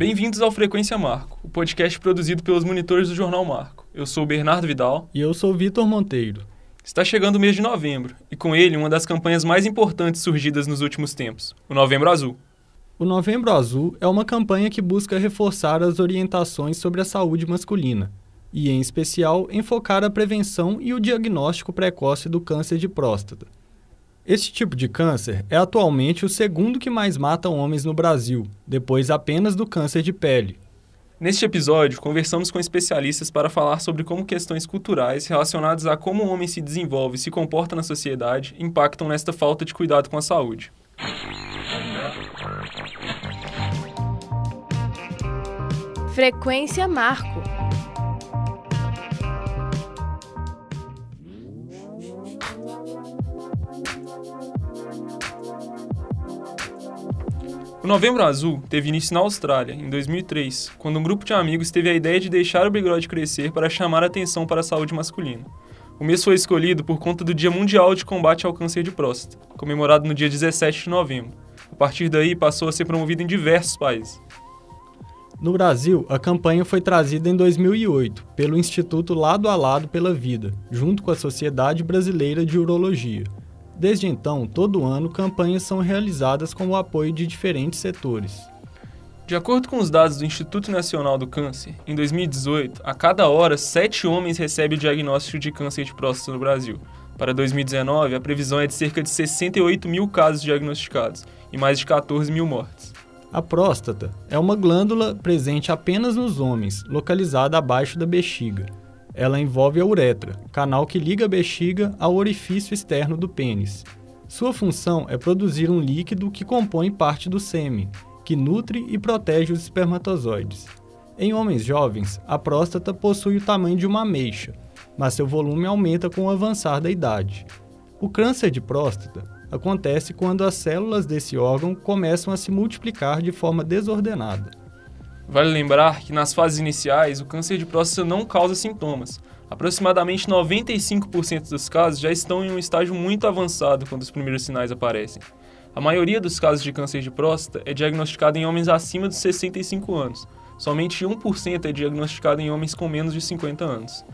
Bem-vindos ao Frequência Marco, o podcast produzido pelos monitores do Jornal Marco. Eu sou o Bernardo Vidal. E eu sou o Vitor Monteiro. Está chegando o mês de novembro, e com ele uma das campanhas mais importantes surgidas nos últimos tempos, o Novembro Azul. O Novembro Azul é uma campanha que busca reforçar as orientações sobre a saúde masculina, e, em especial, enfocar a prevenção e o diagnóstico precoce do câncer de próstata. Este tipo de câncer é atualmente o segundo que mais mata homens no Brasil, depois apenas do câncer de pele. Neste episódio, conversamos com especialistas para falar sobre como questões culturais relacionadas a como o homem se desenvolve e se comporta na sociedade impactam nesta falta de cuidado com a saúde. Frequência Marco O Novembro Azul teve início na Austrália, em 2003, quando um grupo de amigos teve a ideia de deixar o bigode crescer para chamar a atenção para a saúde masculina. O mês foi escolhido por conta do Dia Mundial de Combate ao Câncer de Próstata, comemorado no dia 17 de novembro. A partir daí, passou a ser promovido em diversos países. No Brasil, a campanha foi trazida em 2008 pelo Instituto Lado a Lado pela Vida, junto com a Sociedade Brasileira de Urologia. Desde então, todo ano, campanhas são realizadas com o apoio de diferentes setores. De acordo com os dados do Instituto Nacional do Câncer, em 2018, a cada hora, sete homens recebem o diagnóstico de câncer de próstata no Brasil. Para 2019, a previsão é de cerca de 68 mil casos diagnosticados e mais de 14 mil mortes. A próstata é uma glândula presente apenas nos homens, localizada abaixo da bexiga. Ela envolve a uretra, canal que liga a bexiga ao orifício externo do pênis. Sua função é produzir um líquido que compõe parte do sêmen, que nutre e protege os espermatozoides. Em homens jovens, a próstata possui o tamanho de uma ameixa, mas seu volume aumenta com o avançar da idade. O câncer de próstata acontece quando as células desse órgão começam a se multiplicar de forma desordenada. Vale lembrar que nas fases iniciais o câncer de próstata não causa sintomas. Aproximadamente 95% dos casos já estão em um estágio muito avançado quando os primeiros sinais aparecem. A maioria dos casos de câncer de próstata é diagnosticada em homens acima dos 65 anos. Somente 1% é diagnosticado em homens com menos de 50 anos.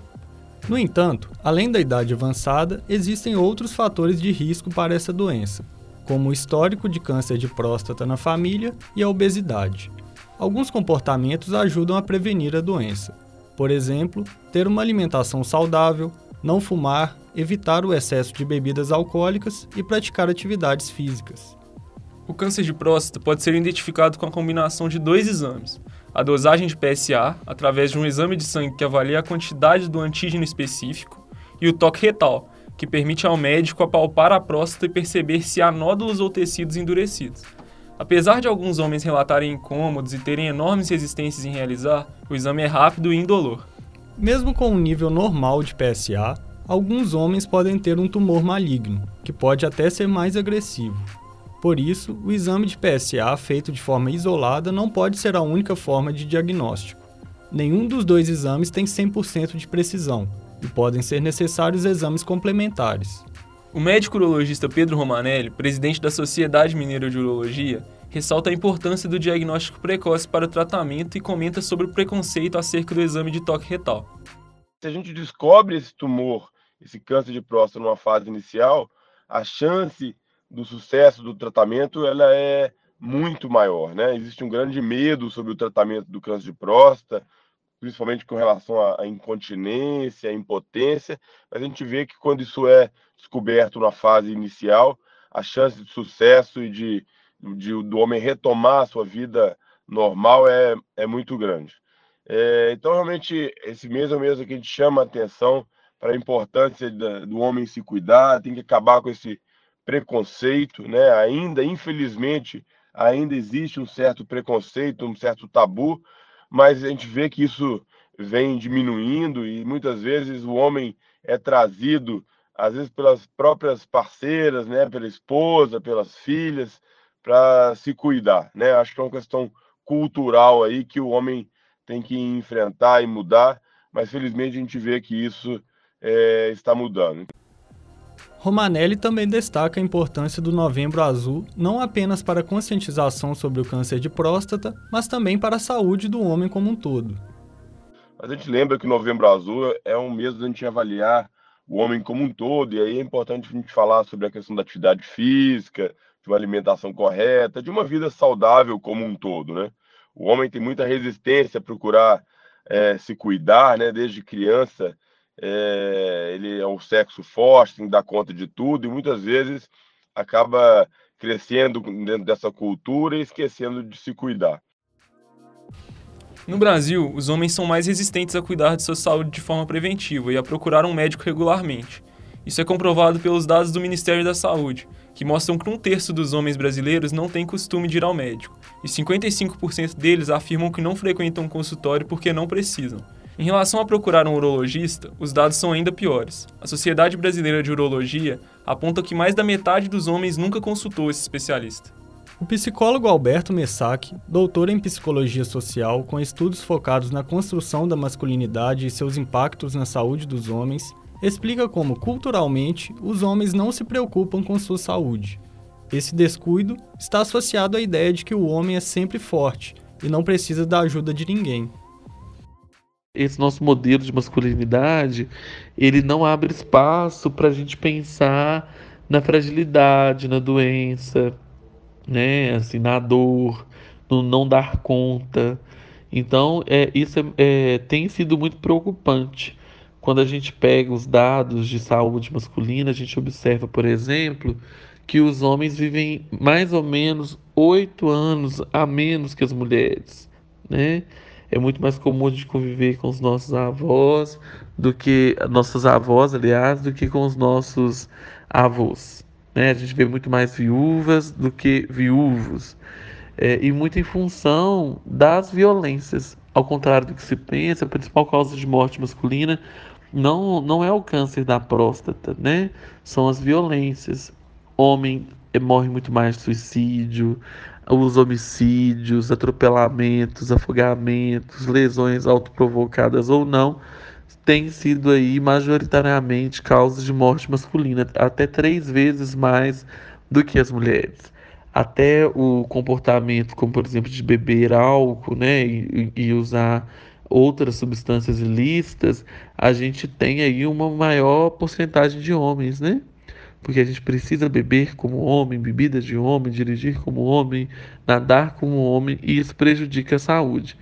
No entanto, além da idade avançada, existem outros fatores de risco para essa doença, como o histórico de câncer de próstata na família e a obesidade. Alguns comportamentos ajudam a prevenir a doença. Por exemplo, ter uma alimentação saudável, não fumar, evitar o excesso de bebidas alcoólicas e praticar atividades físicas. O câncer de próstata pode ser identificado com a combinação de dois exames: a dosagem de PSA, através de um exame de sangue que avalia a quantidade do antígeno específico, e o toque retal, que permite ao médico apalpar a próstata e perceber se há nódulos ou tecidos endurecidos. Apesar de alguns homens relatarem incômodos e terem enormes resistências em realizar, o exame é rápido e indolor. Mesmo com um nível normal de PSA, alguns homens podem ter um tumor maligno, que pode até ser mais agressivo. Por isso, o exame de PSA feito de forma isolada não pode ser a única forma de diagnóstico. Nenhum dos dois exames tem 100% de precisão, e podem ser necessários exames complementares. O médico urologista Pedro Romanelli, presidente da Sociedade Mineira de Urologia, ressalta a importância do diagnóstico precoce para o tratamento e comenta sobre o preconceito acerca do exame de toque retal. Se a gente descobre esse tumor, esse câncer de próstata numa fase inicial, a chance do sucesso do tratamento ela é muito maior, né? Existe um grande medo sobre o tratamento do câncer de próstata, principalmente com relação à incontinência, à impotência, mas a gente vê que quando isso é descoberto na fase inicial, a chance de sucesso e de, de do homem retomar a sua vida normal é, é muito grande. É, então, realmente, esse mês é o mês que a gente chama a atenção para a importância da, do homem se cuidar, tem que acabar com esse preconceito, né? Ainda, infelizmente, ainda existe um certo preconceito, um certo tabu mas a gente vê que isso vem diminuindo e muitas vezes o homem é trazido, às vezes pelas próprias parceiras, né, pela esposa, pelas filhas, para se cuidar, né? Acho que é uma questão cultural aí que o homem tem que enfrentar e mudar, mas felizmente a gente vê que isso é, está mudando. Romanelli também destaca a importância do Novembro Azul não apenas para a conscientização sobre o câncer de próstata, mas também para a saúde do homem como um todo. A gente lembra que o Novembro Azul é um mês da gente avaliar o homem como um todo, e aí é importante a gente falar sobre a questão da atividade física, de uma alimentação correta, de uma vida saudável como um todo, né? O homem tem muita resistência a procurar é, se cuidar, né? Desde criança, é, ele é um sexo forte, tem que dar conta de tudo, e muitas vezes acaba crescendo dentro dessa cultura e esquecendo de se cuidar. No Brasil, os homens são mais resistentes a cuidar de sua saúde de forma preventiva e a procurar um médico regularmente. Isso é comprovado pelos dados do Ministério da Saúde, que mostram que um terço dos homens brasileiros não tem costume de ir ao médico, e 55% deles afirmam que não frequentam um consultório porque não precisam. Em relação a procurar um urologista, os dados são ainda piores. A Sociedade Brasileira de Urologia aponta que mais da metade dos homens nunca consultou esse especialista. O psicólogo Alberto Messac, doutor em psicologia social com estudos focados na construção da masculinidade e seus impactos na saúde dos homens, explica como, culturalmente, os homens não se preocupam com sua saúde. Esse descuido está associado à ideia de que o homem é sempre forte e não precisa da ajuda de ninguém. Esse nosso modelo de masculinidade, ele não abre espaço para a gente pensar na fragilidade, na doença, né? Assim, na dor, no não dar conta. Então, é, isso é, é, tem sido muito preocupante. Quando a gente pega os dados de saúde masculina, a gente observa, por exemplo, que os homens vivem mais ou menos oito anos a menos que as mulheres, né? É muito mais comum de conviver com os nossos avós do que nossas avós, aliás, do que com os nossos avós. Né? A gente vê muito mais viúvas do que viúvos. É, e muito em função das violências. Ao contrário do que se pensa, a principal causa de morte masculina não, não é o câncer da próstata, né? São as violências. Homem é, morre muito mais de suicídio, os homicídios, atropelamentos, afogamentos, lesões autoprovocadas ou não têm sido aí majoritariamente causas de morte masculina, até três vezes mais do que as mulheres. Até o comportamento, como por exemplo de beber álcool, né, e, e usar outras substâncias ilícitas, a gente tem aí uma maior porcentagem de homens, né? Porque a gente precisa beber como homem, bebidas de homem, dirigir como homem, nadar como homem, e isso prejudica a saúde.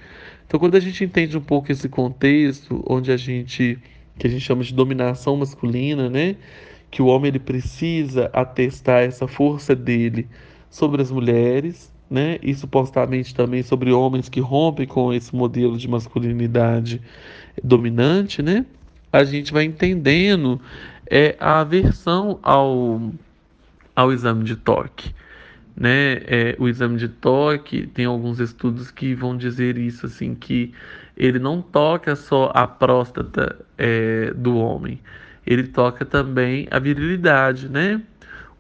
Então, quando a gente entende um pouco esse contexto, onde a gente, que a gente chama de dominação masculina, né? Que o homem ele precisa atestar essa força dele sobre as mulheres, né? E supostamente também sobre homens que rompem com esse modelo de masculinidade dominante, né? A gente vai entendendo é, a aversão ao, ao exame de toque né? É, o exame de toque tem alguns estudos que vão dizer isso assim que ele não toca só a próstata é, do homem, ele toca também a virilidade, né?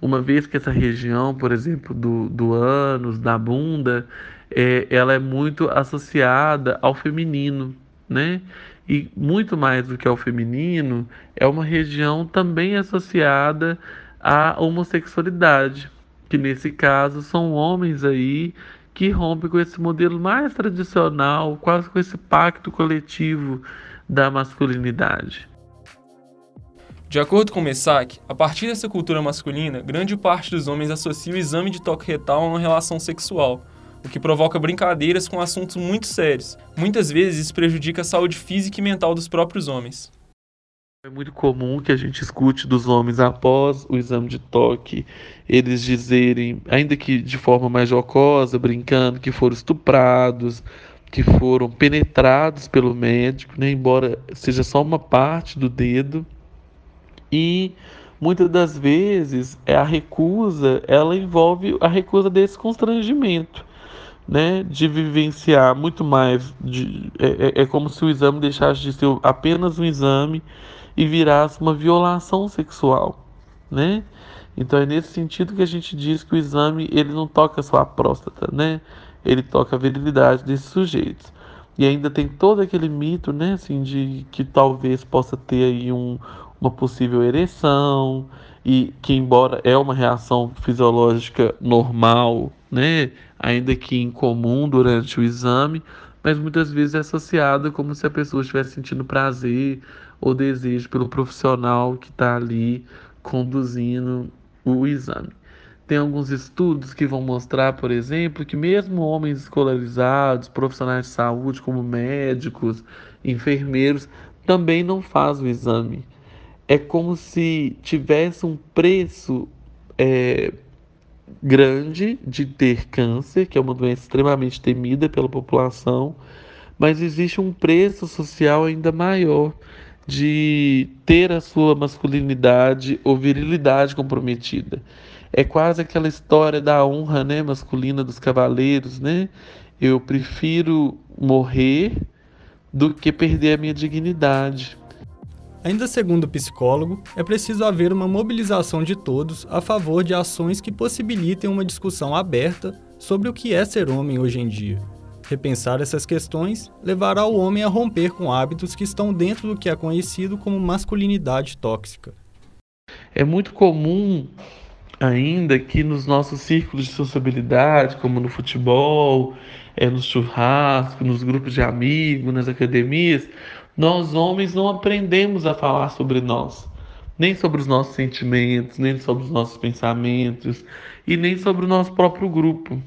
Uma vez que essa região, por exemplo, do, do ânus, da bunda, é, ela é muito associada ao feminino, né? E muito mais do que ao feminino, é uma região também associada à homossexualidade que nesse caso são homens aí que rompem com esse modelo mais tradicional, quase com esse pacto coletivo da masculinidade. De acordo com Messac, a partir dessa cultura masculina, grande parte dos homens associa o exame de toque retal a uma relação sexual, o que provoca brincadeiras com assuntos muito sérios. Muitas vezes isso prejudica a saúde física e mental dos próprios homens. É muito comum que a gente escute dos homens após o exame de toque eles dizerem, ainda que de forma mais jocosa, brincando, que foram estuprados, que foram penetrados pelo médico, né, embora seja só uma parte do dedo. E muitas das vezes é a recusa, ela envolve a recusa desse constrangimento. Né, de vivenciar muito mais. De, é, é, é como se o exame deixasse de ser apenas um exame e virasse uma violação sexual, né? Então é nesse sentido que a gente diz que o exame ele não toca só a próstata, né? Ele toca a virilidade desses sujeitos. E ainda tem todo aquele mito, né, assim, de que talvez possa ter aí um, uma possível ereção, e que embora é uma reação fisiológica normal, né, ainda que incomum durante o exame, mas muitas vezes é associada como se a pessoa estivesse sentindo prazer ou desejo pelo profissional que está ali conduzindo o exame. Tem alguns estudos que vão mostrar, por exemplo, que mesmo homens escolarizados, profissionais de saúde, como médicos, enfermeiros, também não fazem o exame. É como se tivesse um preço é, grande de ter câncer, que é uma doença extremamente temida pela população, mas existe um preço social ainda maior de ter a sua masculinidade ou virilidade comprometida. É quase aquela história da honra né, masculina dos cavaleiros, né? Eu prefiro morrer do que perder a minha dignidade. Ainda segundo o psicólogo, é preciso haver uma mobilização de todos a favor de ações que possibilitem uma discussão aberta sobre o que é ser homem hoje em dia. Repensar essas questões levará o homem a romper com hábitos que estão dentro do que é conhecido como masculinidade tóxica. É muito comum ainda que nos nossos círculos de sociabilidade, como no futebol, é, no churrasco, nos grupos de amigos, nas academias, nós homens não aprendemos a falar sobre nós, nem sobre os nossos sentimentos, nem sobre os nossos pensamentos e nem sobre o nosso próprio grupo.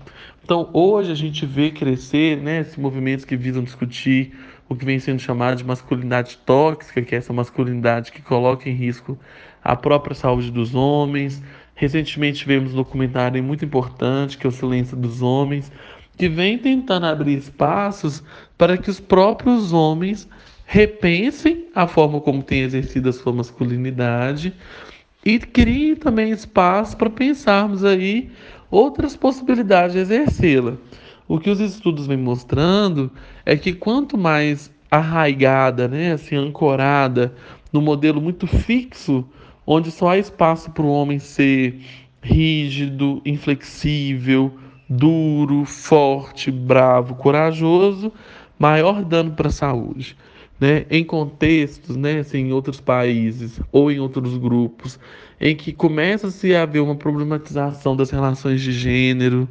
Então, hoje a gente vê crescer né, esses movimentos que visam discutir o que vem sendo chamado de masculinidade tóxica, que é essa masculinidade que coloca em risco a própria saúde dos homens. Recentemente tivemos um documentário muito importante, que é o Silêncio dos Homens, que vem tentando abrir espaços para que os próprios homens repensem a forma como tem exercido a sua masculinidade e criem também espaço para pensarmos aí outras possibilidades de exercê-la. O que os estudos vêm mostrando é que quanto mais arraigada, né, assim, ancorada no modelo muito fixo, onde só há espaço para o homem ser rígido, inflexível, duro, forte, bravo, corajoso, maior dano para a saúde né, em contextos, né, assim, em outros países ou em outros grupos, em que começa-se a haver uma problematização das relações de gênero,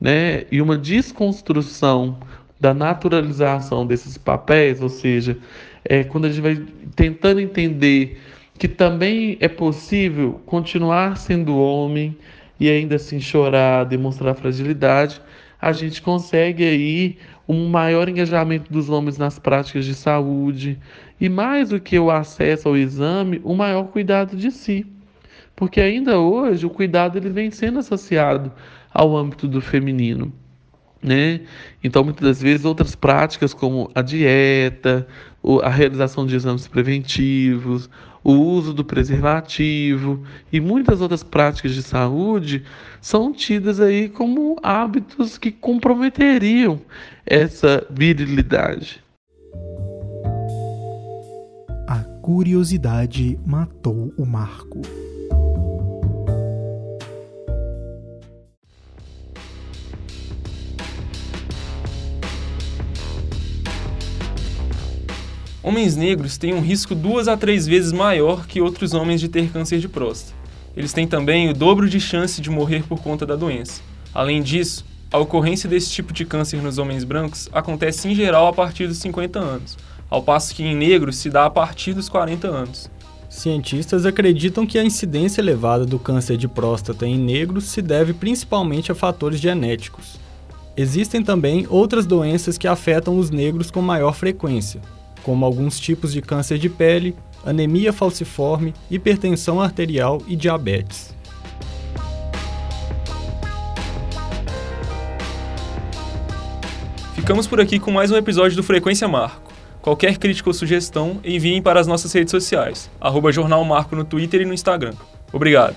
né, e uma desconstrução da naturalização desses papéis, ou seja, é, quando a gente vai tentando entender que também é possível continuar sendo homem e ainda assim chorar, demonstrar fragilidade, a gente consegue aí um maior engajamento dos homens nas práticas de saúde e mais do que o acesso ao exame, o maior cuidado de si. Porque ainda hoje o cuidado ele vem sendo associado ao âmbito do feminino. Né? Então, muitas das vezes, outras práticas como a dieta, a realização de exames preventivos, o uso do preservativo e muitas outras práticas de saúde são tidas aí como hábitos que comprometeriam essa virilidade. A curiosidade matou o Marco. Homens negros têm um risco duas a três vezes maior que outros homens de ter câncer de próstata. Eles têm também o dobro de chance de morrer por conta da doença. Além disso, a ocorrência desse tipo de câncer nos homens brancos acontece em geral a partir dos 50 anos, ao passo que em negros se dá a partir dos 40 anos. Cientistas acreditam que a incidência elevada do câncer de próstata em negros se deve principalmente a fatores genéticos. Existem também outras doenças que afetam os negros com maior frequência, como alguns tipos de câncer de pele, anemia falciforme, hipertensão arterial e diabetes. Ficamos por aqui com mais um episódio do Frequência Marco. Qualquer crítica ou sugestão, enviem para as nossas redes sociais, arroba Jornal Marco no Twitter e no Instagram. Obrigado.